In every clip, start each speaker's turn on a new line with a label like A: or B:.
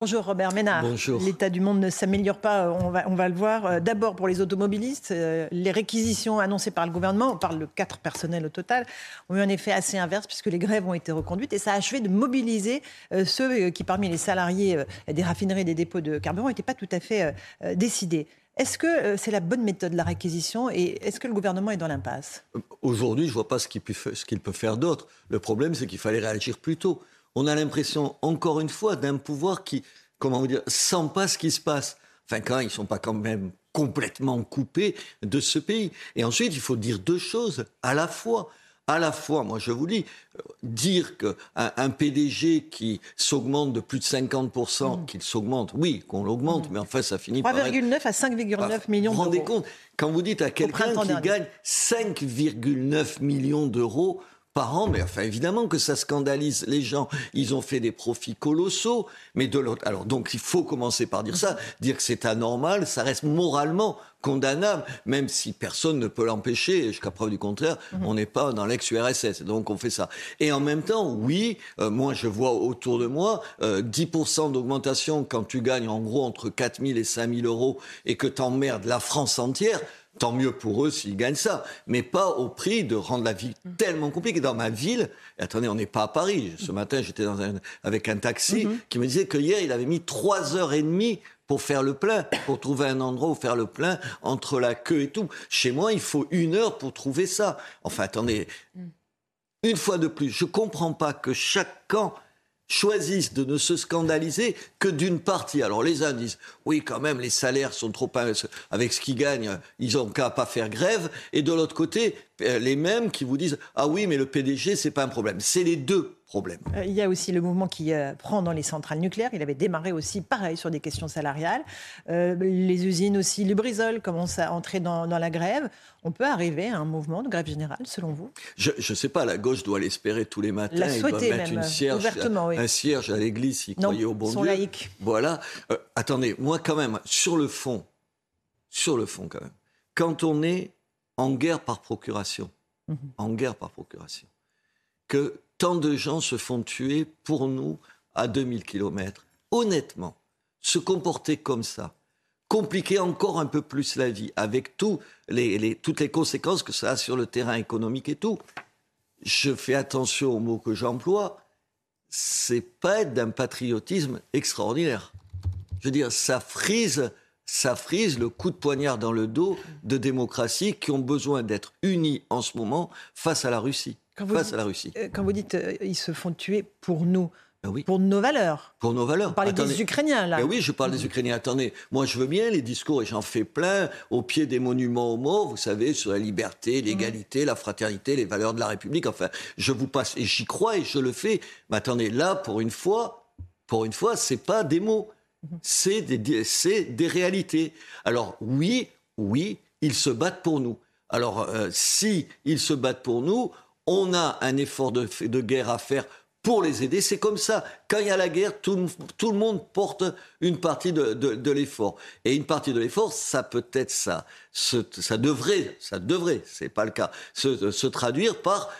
A: Bonjour Robert Ménard.
B: Bonjour.
A: L'état du monde ne s'améliore pas, on va, on va le voir. Euh, D'abord pour les automobilistes, euh, les réquisitions annoncées par le gouvernement, on parle de quatre personnels au total, ont eu un effet assez inverse puisque les grèves ont été reconduites et ça a achevé de mobiliser euh, ceux euh, qui parmi les salariés euh, des raffineries et des dépôts de carburant n'étaient pas tout à fait euh, euh, décidés. Est-ce que euh, c'est la bonne méthode, la réquisition, et est-ce que le gouvernement est dans l'impasse?
B: Aujourd'hui, je ne vois pas ce qu'il peut, fa- ce qu'il peut faire d'autre. Le problème, c'est qu'il fallait réagir plus tôt. On a l'impression, encore une fois, d'un pouvoir qui, comment vous dire, sent pas ce qui se passe. Enfin, quand ils ne sont pas quand même complètement coupés de ce pays. Et ensuite, il faut dire deux choses à la fois. À la fois, moi je vous dis, euh, dire qu'un un PDG qui s'augmente de plus de 50%, qu'il s'augmente, oui, qu'on l'augmente, mais enfin ça finit par... être-
A: 3,9 à 5,9
B: bah,
A: millions
B: Vous vous rendez
A: d'euros.
B: compte Quand vous dites à quelqu'un qui
A: dernier.
B: gagne 5,9 millions d'euros par an, mais enfin évidemment que ça scandalise les gens. Ils ont fait des profits colossaux, mais de l'autre. Alors donc il faut commencer par dire ça, dire que c'est anormal, ça reste moralement condamnable, même si personne ne peut l'empêcher. et Jusqu'à preuve du contraire, on n'est pas dans l'ex-URSS, donc on fait ça. Et en même temps, oui, euh, moi je vois autour de moi euh, 10% d'augmentation quand tu gagnes en gros entre 4 000 et 5 000 euros et que t'emmerdes la France entière. Tant mieux pour eux s'ils gagnent ça, mais pas au prix de rendre la vie tellement compliquée. Dans ma ville, attendez, on n'est pas à Paris. Ce matin, j'étais avec un taxi qui me disait que hier, il avait mis trois heures et demie pour faire le plein, pour trouver un endroit où faire le plein entre la queue et tout. Chez moi, il faut une heure pour trouver ça. Enfin, attendez, une fois de plus, je comprends pas que chaque camp choisisse de ne se scandaliser que d'une partie. Alors les uns disent oui quand même les salaires sont trop avec ce qu'ils gagnent, ils ont qu'à pas faire grève et de l'autre côté euh, les mêmes qui vous disent ah oui mais le PDG c'est pas un problème. C'est les deux
A: Euh, Il y a aussi le mouvement qui euh, prend dans les centrales nucléaires. Il avait démarré aussi pareil sur des questions salariales. Euh, les usines aussi, Lubrizol commence à entrer dans, dans la grève. On peut arriver à un mouvement de grève générale, selon vous?
B: Je ne sais pas, la gauche doit l'espérer tous les matins.
A: La
B: Ils doivent
A: souhaiter
B: mettre
A: même,
B: une cierge,
A: oui.
B: un cierge à l'église s'ils croyaient au bon
A: ils sont
B: Dieu.
A: laïcs.
B: Voilà. Euh, attendez, moi quand même, sur le fond, sur le fond quand même, quand on est en guerre par procuration,
A: Mhm.
B: en guerre par procuration, que tant de gens se font tuer pour nous à 2000 kilomètres, honnêtement, se comporter comme ça, compliquer encore un peu plus la vie avec toutes les conséquences que ça a sur le terrain économique et tout. Je fais attention aux mots que j'emploie. C'est pas d'un patriotisme extraordinaire. Je veux dire, ça frise, ça frise le coup de poignard dans le dos de démocraties qui ont besoin d'être unies en ce moment face à la Russie.
A: Quand vous
B: Face
A: dites-
B: à la Russie.
A: Euh, Quand vous dites euh, ils se font tuer pour nous,
B: Ben oui,
A: pour nos valeurs.
B: pour nos valeurs.
A: Vous parlez
B: Attendez.
A: des Ukrainiens, là.
B: Ben oui, je parle des Ukrainiens. Attendez, moi je veux bien les discours et j'en fais plein au pied des monuments aux morts, vous savez, sur la liberté, l'égalité, la fraternité, les valeurs de la République. Enfin, je vous passe et j'y crois et je le fais. Mais attendez, là, pour une fois, pour une fois, c'est pas des mots, c'est des, c'est des réalités. Alors oui, oui, ils se battent pour nous. Alors euh, si ils se battent pour nous, on a un effort de, de guerre à faire pour les aider. C'est comme ça. Quand il y a la guerre, tout, tout le monde porte une partie de, de- de l'effort. Et une partie de l'effort, ça peut être ça. Ça devrait, ça devrait, c'est pas le cas, se, se traduire par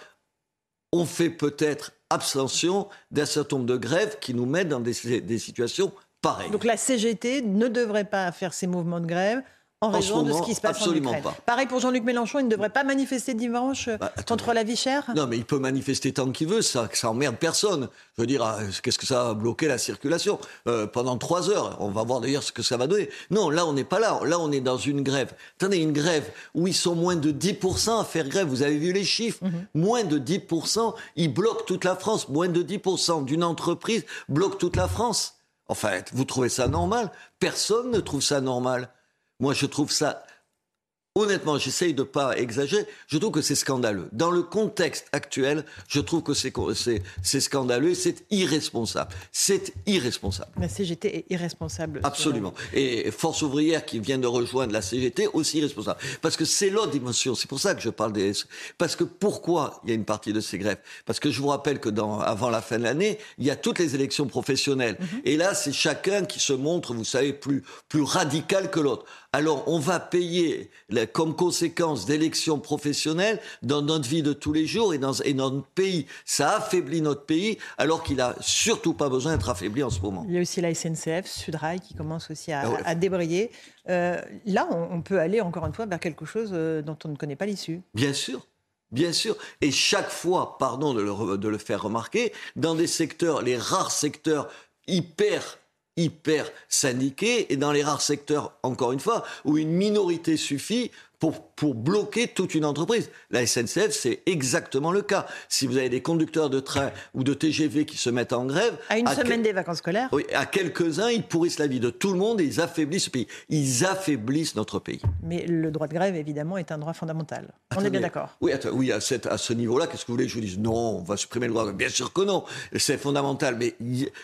B: on fait peut-être abstention d'un certain nombre de grèves qui nous mettent dans des, des situations
A: Donc la CGT ne devrait pas faire ces mouvements de grève en, raison de ce qui se passe
B: absolument
A: en Ukraine.
B: pas.
A: Pareil pour Jean-Luc Mélenchon, il ne devrait pas manifester dimanche
B: Bah,
A: contre la vie chère?
B: Non, mais il peut manifester tant qu'il veut, ça, ça emmerde personne. Je veux dire, ah, qu'est-ce que ça va bloquer la circulation? Euh, pendant trois heures On va voir d'ailleurs ce que ça va donner. Non, là, on n'est pas là. Là, on est dans une grève. Attendez, une grève où ils sont moins de 10% à faire grève. Vous avez vu les chiffres? Moins de 10%, ils bloquent toute la France. Moins de 10% d'une entreprise bloque toute la France. Enfin, vous trouvez ça normal? Personne ne trouve ça normal. Moi, je trouve ça honnêtement, j'essaye de pas exagérer, je trouve que c'est scandaleux. Dans le contexte actuel, je trouve que c'est, c'est, c'est scandaleux et c'est irresponsable. C'est irresponsable.
A: La CGT est irresponsable.
B: Absolument. Et Force ouvrière qui vient de rejoindre la CGT, aussi irresponsable. Parce que c'est l'autre dimension. C'est pour ça que je parle des... Parce que pourquoi il y a une partie de ces grèves? Parce que je vous rappelle que dans, avant la fin de l'année, il y a toutes les élections professionnelles. Mhm. Et là, c'est chacun qui se montre, vous savez, plus, plus radical que l'autre. Alors, on va payer comme conséquence d'élections professionnelles dans notre vie de tous les jours et dans, et dans notre pays. Ça affaiblit notre pays alors qu'il n'a surtout pas besoin d'être affaibli en ce moment.
A: Il y a aussi la SNCF, Sudrail, qui commence aussi à, ah débrayer. Euh, là, on, peut aller encore une fois vers quelque chose euh, dont on ne connaît pas l'issue.
B: Bien sûr. Bien sûr. Et chaque fois, pardon de le, de le faire remarquer, dans des secteurs, les rares secteurs hyper hyper syndiqués et dans les rares secteurs, encore une fois, où une minorité suffit pour, pour bloquer toute une entreprise. La SNCF, c'est exactement le cas. Si vous avez des conducteurs de train ou de TGV qui se mettent en grève...
A: À une semaine des vacances scolaires
B: Oui, à quelques-uns, ils pourrissent la vie de tout le monde et ils affaiblissent ce pays. Ils affaiblissent notre pays.
A: Mais le droit de grève, évidemment, est un droit fondamental. on est bien d'accord
B: Oui, oui à, cette, à ce niveau-là, qu'est-ce que vous voulez que je vous dise? Non, on va supprimer le droit. Bien sûr que non. C'est fondamental. Mais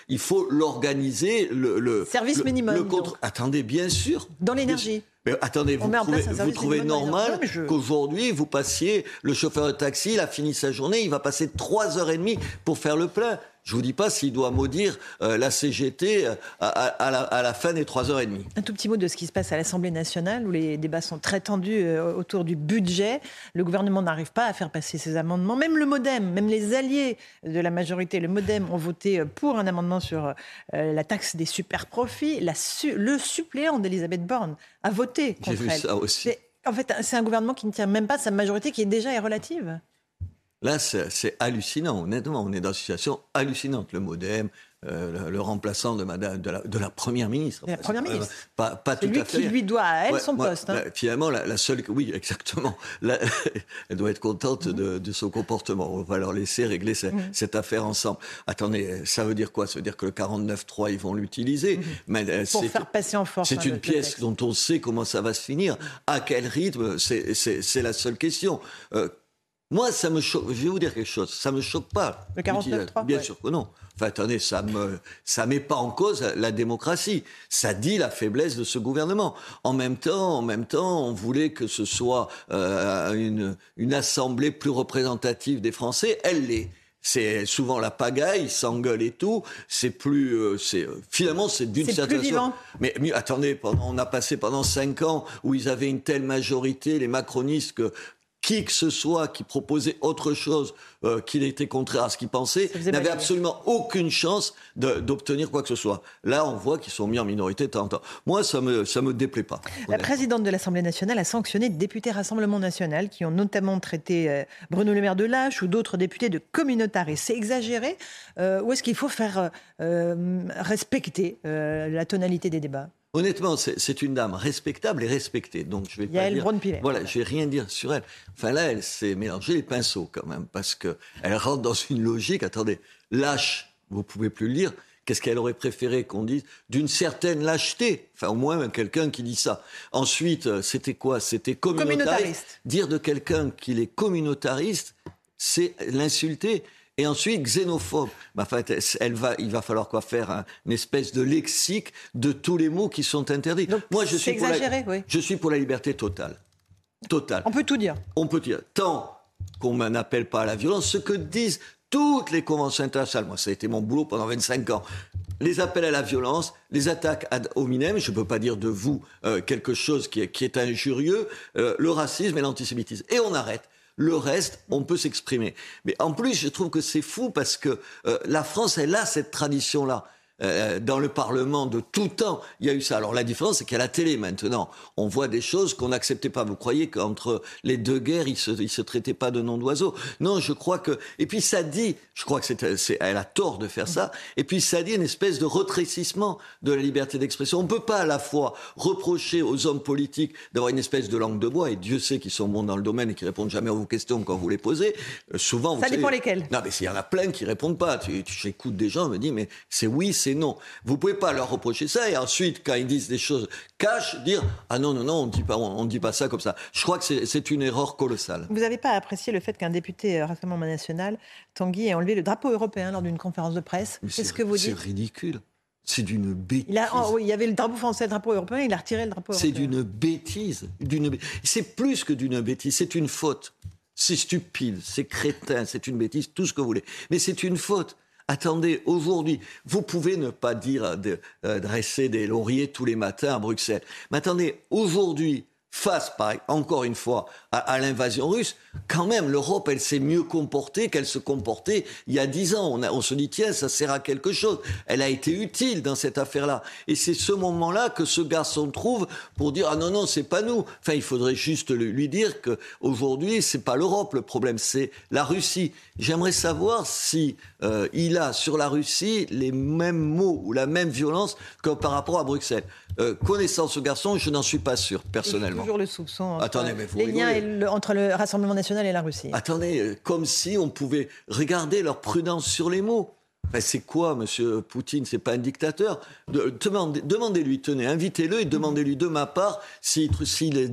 B: il, faut l'organiser. Le, le,
A: Service minimum. Le
B: contre... Attendez, bien sûr.
A: Dans l'énergie.
B: Mais attendez, vous trouvez, vous trouvez normal qu'aujourd'hui, vous passiez, le chauffeur de taxi, il a fini sa journée, il va passer trois heures et demie pour faire le plein. Je vous dis pas s'il doit maudire euh, la CGT euh, à, la, fin des trois heures et demie.
A: Un tout petit mot de ce qui se passe à l'Assemblée nationale, où les débats sont très tendus euh, autour du budget. Le gouvernement n'arrive pas à faire passer ses amendements. Même le MoDem, même les alliés de la majorité, le MoDem, ont voté pour un amendement sur la taxe des super profits. le suppléant d'Elisabeth Borne a voté contre
B: J'ai vu ça aussi.
A: En fait, c'est un gouvernement qui ne tient même pas sa majorité, qui est déjà relative.
B: Là, c'est hallucinant, honnêtement. On est dans une situation hallucinante. Le modem, euh, le, remplaçant de, madame, de, la, première ministre.
A: La première ministre.
B: Pas, pas tout
A: lui
B: à fait.
A: qui lui doit à elle son poste. Hein.
B: finalement, la, seule. Oui, exactement. elle doit être contente de, son comportement. On va leur laisser régler mm. cette affaire ensemble. Attendez, ça veut dire quoi? Ça veut dire que le 49.3, ils vont l'utiliser.
A: Mm. Euh, Pour faire passer en force.
B: C'est hein, une pièce dont on sait comment ça va se finir. À quel rythme? C'est la seule question. Euh, moi, ça me choque. Je vais vous dire quelque chose. Ça me choque pas.
A: Le 49-3
B: Bien sûr que non. Enfin, attendez, ça me, ça met pas en cause la démocratie. Ça dit la faiblesse de ce gouvernement. En même temps, en même temps, on voulait que ce soit euh, une, une assemblée plus représentative des Français. Elle l'est c'est souvent la pagaille, s'engueule et tout. C'est plus, euh, c'est finalement c'est d'une certaine façon. Mais attendez, pendant, on a passé pendant cinq ans où ils avaient une telle majorité, les macronistes, que qui que ce soit qui proposait autre chose euh, qu'il était contraire à ce qu'il pensait n'avait absolument aucune chance d'obtenir quoi que ce soit. Là, on voit qu'ils sont mis en minorité de temps en temps. Moi, ça me, ça me déplaît pas.
A: La présidente de l'Assemblée nationale a sanctionné des députés Rassemblement national qui ont notamment traité euh, Bruno Le Maire de lâche ou d'autres députés de communautaristes. C'est exagéré euh, ou est-ce qu'il faut faire respecter la tonalité des débats?
B: Honnêtement, c'est une dame respectable et respectée. Donc je vais pas dire, voilà, je vais rien dire sur elle. Enfin là, elle s'est mélangée les pinceaux quand même parce que elle rentre dans une logique. Attendez, lâche, vous pouvez plus le lire. Qu'est-ce qu'elle aurait préféré qu'on dise D'une certaine lâcheté? Enfin, au moins quelqu'un qui dit ça. Ensuite, euh, c'était quoi? C'était communautariste. Dire de quelqu'un qu'il est communautariste, c'est l'insulter. Et ensuite, xénophobe. en fait, elle va, il va falloir quoi faire Une espèce de lexique de tous les mots qui sont interdits.
A: Moi, je suis, exagéré,
B: pour la,
A: oui.
B: je suis pour la liberté totale. Totale.
A: On peut tout dire.
B: On peut dire. Tant qu'on n'appelle pas à la violence, ce que disent toutes les conventions internationales. Moi, ça a été mon boulot pendant 25 ans. Les appels à la violence, les attaques ad hominem, je ne peux pas dire de vous euh, quelque chose qui est, qui est injurieux, euh, le racisme et l'antisémitisme. Et on arrête. Le reste, on peut s'exprimer. Mais en plus, je trouve que c'est fou parce que euh, la France, elle a cette tradition-là. Euh, dans le Parlement de tout temps, il y a eu ça. Alors la différence, c'est qu'à la télé maintenant, on voit des choses qu'on n'acceptait pas. Vous croyez qu'entre les deux guerres, ils se, ils se traitaient pas de nom d'oiseau? Non, je crois que. Et puis ça dit, je crois que c'est, elle a tort de faire ça. Et puis ça dit une espèce de retrécissement de la liberté d'expression. On peut pas à la fois reprocher aux hommes politiques d'avoir une espèce de langue de bois, et Dieu sait qu'ils sont bons dans le domaine et qui répondent jamais à vos questions quand vous les posez. Euh, souvent,
A: ça dépend lesquels.
B: Non, mais il y en a plein qui répondent pas. Tu, j'écoute des gens me disent mais c'est oui, c'est non. Vous pouvez pas leur reprocher ça et ensuite, quand ils disent des choses cash, dire ah non non non, on dit pas on, dit pas ça comme ça. Je crois que c'est une erreur colossale.
A: Vous n'avez pas apprécié le fait qu'un député euh, Rassemblement National, Tanguy, ait enlevé le drapeau européen lors d'une conférence de presse? Qu'est-ce que vous dites?
B: C'est ridicule. C'est d'une bêtise.
A: Il, oh, oui, il y avait le drapeau français, le drapeau européen, il a retiré le drapeau
B: européen. C'est d'une bêtise. C'est plus que d'une bêtise, c'est une faute. C'est stupide, c'est crétin, c'est une bêtise, tout ce que vous voulez. Mais c'est une faute. Attendez, aujourd'hui, vous pouvez ne pas dire de, euh, dresser des lauriers tous les matins à Bruxelles. Mais attendez, aujourd'hui, face, encore une fois, à, l'invasion russe, quand même, l'Europe, elle s'est mieux comportée qu'elle se comportait il y a dix ans. On, on, se dit, tiens, ça sert à quelque chose. Elle a été utile dans cette affaire-là. Et c'est ce moment-là que ce garçon trouve pour dire, ah non, non, c'est pas nous. Enfin, il faudrait juste lui dire qu'aujourd'hui, c'est pas l'Europe le problème, c'est la Russie. J'aimerais savoir si euh, il a sur la Russie les mêmes mots ou la même violence que par rapport à Bruxelles. Euh, connaissant ce garçon, je n'en suis pas sûr, personnellement.
A: Toujours le soupçon entre Attendez, mais les liens entre le Rassemblement national et la Russie.
B: Attendez, euh, comme si on pouvait regarder leur prudence sur les mots. c'est quoi, Monsieur Poutine? C'est pas un dictateur? Demandez-lui, tenez, invitez-le et demandez-lui de ma part s'il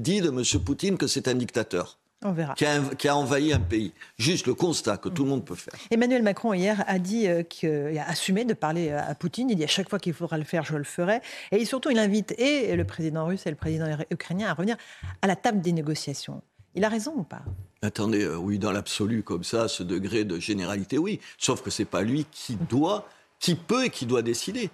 B: dit de Monsieur Poutine que c'est un dictateur.
A: On verra.
B: Qui a, envahi un pays. Juste le constat que tout le monde peut faire.
A: Emmanuel Macron, hier, a dit euh, qu'il a assumé de parler à Poutine. Il dit à chaque fois qu'il faudra le faire, je le ferai. Et surtout, il invite et le président russe et le président ukrainien à revenir à la table des négociations. Il a raison ou pas?
B: Attendez, euh, oui, dans l'absolu, comme ça, ce degré de généralité, oui. Sauf que c'est pas lui qui doit, qui peut et qui doit décider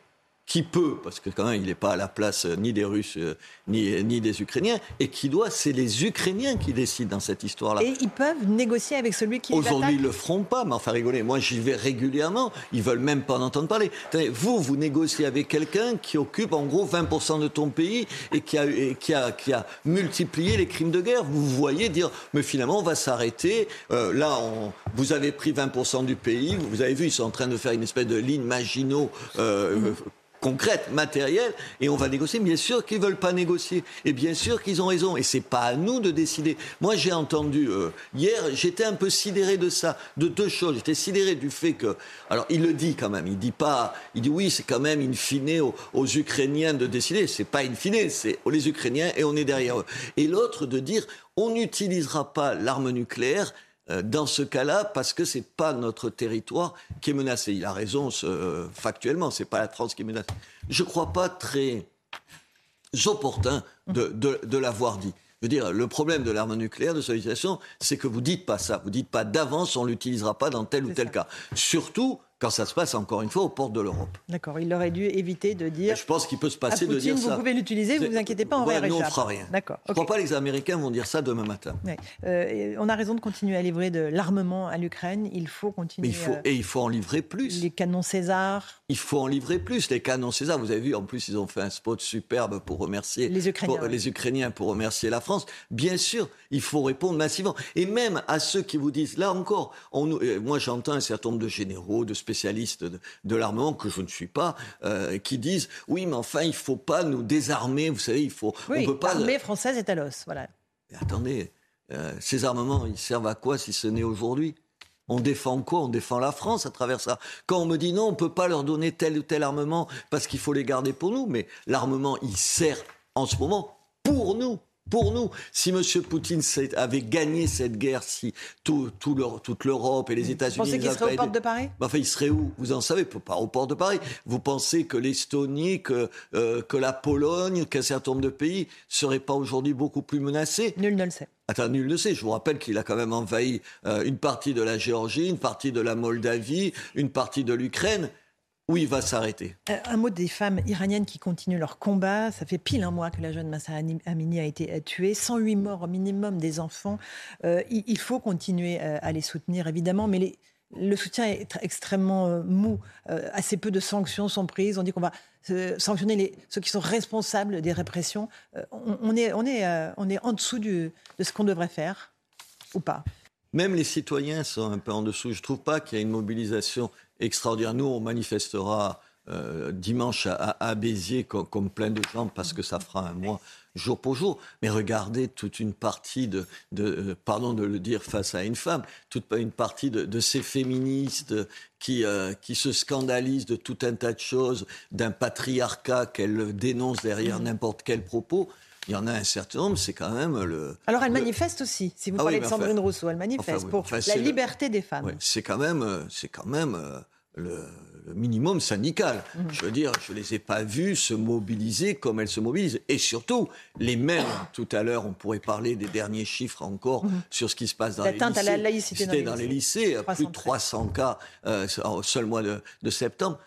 B: qui peut, parce que quand même il n'est pas à la place euh, ni des Russes euh, ni, ni des Ukrainiens, et qui doit, c'est les Ukrainiens qui décident dans cette histoire-là.
A: Et ils peuvent négocier avec celui qui
B: Aujourd'hui,
A: ils
B: le feront pas, mais enfin rigolez, moi j'y vais régulièrement, ils veulent même pas en entendre parler. vous, vous négociez avec quelqu'un qui occupe en gros 20% de ton pays et qui a, qui, a, qui a multiplié les crimes de guerre. Vous voyez dire, mais finalement on va s'arrêter, euh, là on, vous avez pris 20% du pays, vous avez vu, ils sont en train de faire une espèce de ligne Maginot. Euh, concrète, matérielle, et on va négocier. Bien sûr qu'ils veulent pas négocier, et bien sûr qu'ils ont raison, et c'est pas à nous de décider. Moi, j'ai entendu euh, hier, j'étais un peu sidéré de ça, de deux choses. J'étais sidéré du fait que, alors il le dit quand même, il dit pas, il dit oui, c'est quand même in fine aux, Ukrainiens de décider. C'est pas in fine, c'est les Ukrainiens et on est derrière eux. Et l'autre de dire, on n'utilisera pas l'arme nucléaire dans ce cas-là parce que c'est pas notre territoire qui est menacé. Il a raison euh, factuellement, c'est pas la France qui est menacée. Je crois pas très opportun de, de, l'avoir dit. Je veux dire, le problème de l'arme nucléaire, de sollicitation, c'est que vous dites pas ça. Vous dites pas d'avance, on l'utilisera pas dans tel ou tel cas. Surtout quand ça se passe encore une fois aux portes de l'Europe.
A: D'accord, il aurait dû éviter de dire.
B: je pense qu'il peut se passer de dire
A: vous
B: ça.
A: Vous pouvez l'utiliser, vous vous inquiétez pas, on va
B: y Nous, on fera rien. D'accord. Je ne crois pas que les Américains vont dire ça demain matin.
A: Euh, on a raison de continuer à livrer de l'armement à l'Ukraine. Il faut continuer.
B: il faut, et il faut en livrer plus.
A: Les canons César.
B: Il faut en livrer plus. Les canons César, vous avez vu, en plus, ils ont fait un spot superbe pour remercier
A: les Ukrainiens,
B: pour, les Ukrainiens pour remercier la France. Bien sûr, il faut répondre massivement. Et même à ceux qui vous disent, là encore, on, euh, moi j'entends un certain nombre de généraux, de spécialistes de, de l'armement, que je ne suis pas, euh, qui disent oui, mais enfin, il ne faut pas nous désarmer. Vous savez, il faut.
A: Oui,
B: on peut pas.
A: L'armée française est à l'os, voilà.
B: attendez, euh, ces armements, ils servent à quoi si ce n'est aujourd'hui? On défend quoi? On défend la France à travers ça. Quand on me dit non, on ne peut pas leur donner tel ou tel armement parce qu'il faut les garder pour nous, mais l'armement, il sert en ce moment pour nous pour nous. Si M. Poutine avait gagné cette guerre, si tout, toute l'Europe et les États-Unis... Vous
A: pensez qu'il serait aux portes de Paris?
B: Enfin, il serait où? Vous en savez, pas aux portes de Paris. Vous pensez que l'Estonie, que, euh, que la Pologne, qu'un certain nombre de pays ne seraient pas aujourd'hui beaucoup plus menacés?
A: Nul ne le sait.
B: Attends, nul ne sait. Je vous rappelle qu'il a quand même envahi euh, une partie de la Géorgie, une partie de la Moldavie, une partie de l'Ukraine. Où il va s'arrêter?
A: Euh, un mot des femmes iraniennes qui continuent leur combat. Ça fait pile un mois que la jeune Massa Amini a été euh, tuée. 108 morts au minimum des enfants. Euh, il faut continuer à les soutenir, évidemment, mais le soutien est extrêmement mou. assez peu de sanctions sont prises. On dit qu'on va sanctionner ceux qui sont responsables des répressions. On est en dessous de ce qu'on devrait faire, ou pas?
B: Même les citoyens sont un peu en dessous. Je ne trouve pas qu'il y ait une mobilisation extraordinaire. Nous, on manifestera euh, dimanche à, à Béziers comme, plein de gens parce que ça fera un mois jour pour jour. Mais regardez toute une partie de, de pardon de le dire face à une femme, toute une partie de, ces féministes qui, qui se scandalisent de tout un tas de choses, d'un patriarcat qu'elles dénoncent derrière mmh. n'importe quel propos il y en a un certain nombre, c'est quand même le.
A: Alors elle manifeste aussi, si vous ah parlez de Sandrine Rousseau, elle manifeste pour la liberté des femmes.
B: c'est quand même, euh, c'est quand même euh, le, minimum syndical. Mhm. Je veux dire, je ne les ai pas vus se mobiliser comme elles se mobilisent. Et surtout, les mêmes, tout à l'heure, on pourrait parler des derniers chiffres encore mhm. sur ce qui se passe dans les lycées. à la
A: laïcité
B: dans, les lycées. Plus de 300 cas euh, au seul mois de septembre.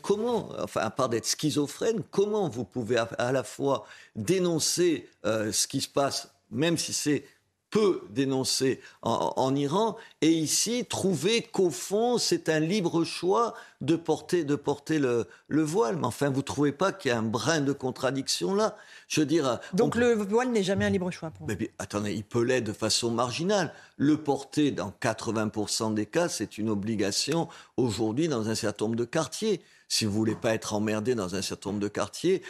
B: Comment, enfin, à part d'être schizophrène, comment vous pouvez à, la fois dénoncer euh, ce qui se passe, même si c'est peu dénoncé en, Iran, et ici trouver qu'au fond, c'est un libre choix de porter, de porter le, voile. Mais enfin, vous ne trouvez pas qu'il y a un brin de contradiction là? Je veux dire.
A: Donc le voile n'est jamais un libre choix pour
B: vous? Mais, Attendez, il peut l'être de façon marginale. Le porter dans 80% des cas, c'est une obligation aujourd'hui dans un certain nombre de quartiers si vous voulez pas être emmerdé dans un certain nombre de quartiers.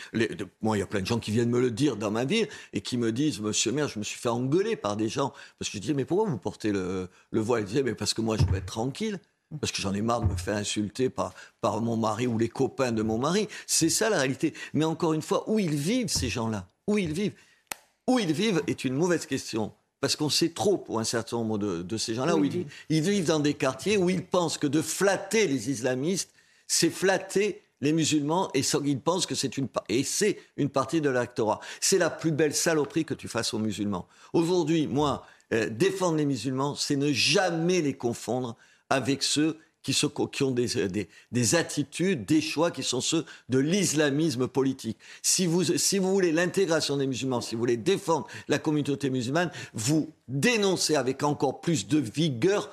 B: moi, il y a plein de gens qui viennent me le dire dans ma ville et qui me disent, Monsieur maire, je me suis fait engueuler par des gens parce que je disais, mais pourquoi vous portez le, voile? Ils disaient, mais parce que moi, je veux être tranquille. Parce que j'en ai marre de me faire insulter par, par mon mari ou les copains de mon mari. C'est ça la réalité. Mais encore une fois, où ils vivent, ces gens-là? Où ils vivent? Où ils vivent est une mauvaise question parce qu'on sait trop pour un certain nombre de, ces gens-là, où ils, ils, vivent dans des quartiers où ils pensent que de flatter les islamistes, c'est flatter les musulmans et ils pensent que c'est une et c'est une partie de l'actorat. C'est la plus belle saloperie que tu fasses aux musulmans. Aujourd'hui, moi, euh, défendre les musulmans, c'est ne jamais les confondre avec ceux qui, qui ont des, des, des, attitudes, des choix qui sont ceux de l'islamisme politique. Si vous, si vous voulez l'intégration des musulmans, si vous voulez défendre la communauté musulmane, vous dénoncez avec encore plus de vigueur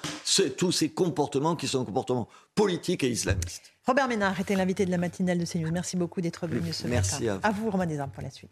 B: tous ces comportements qui sont comportements politiques et islamistes.
A: Robert Ménard était l'invité de la matinale de CNews. Merci beaucoup d'être venu ce
B: Merci
A: matin.
B: à
A: vous. À vous, Romain Desarmes, pour la suite.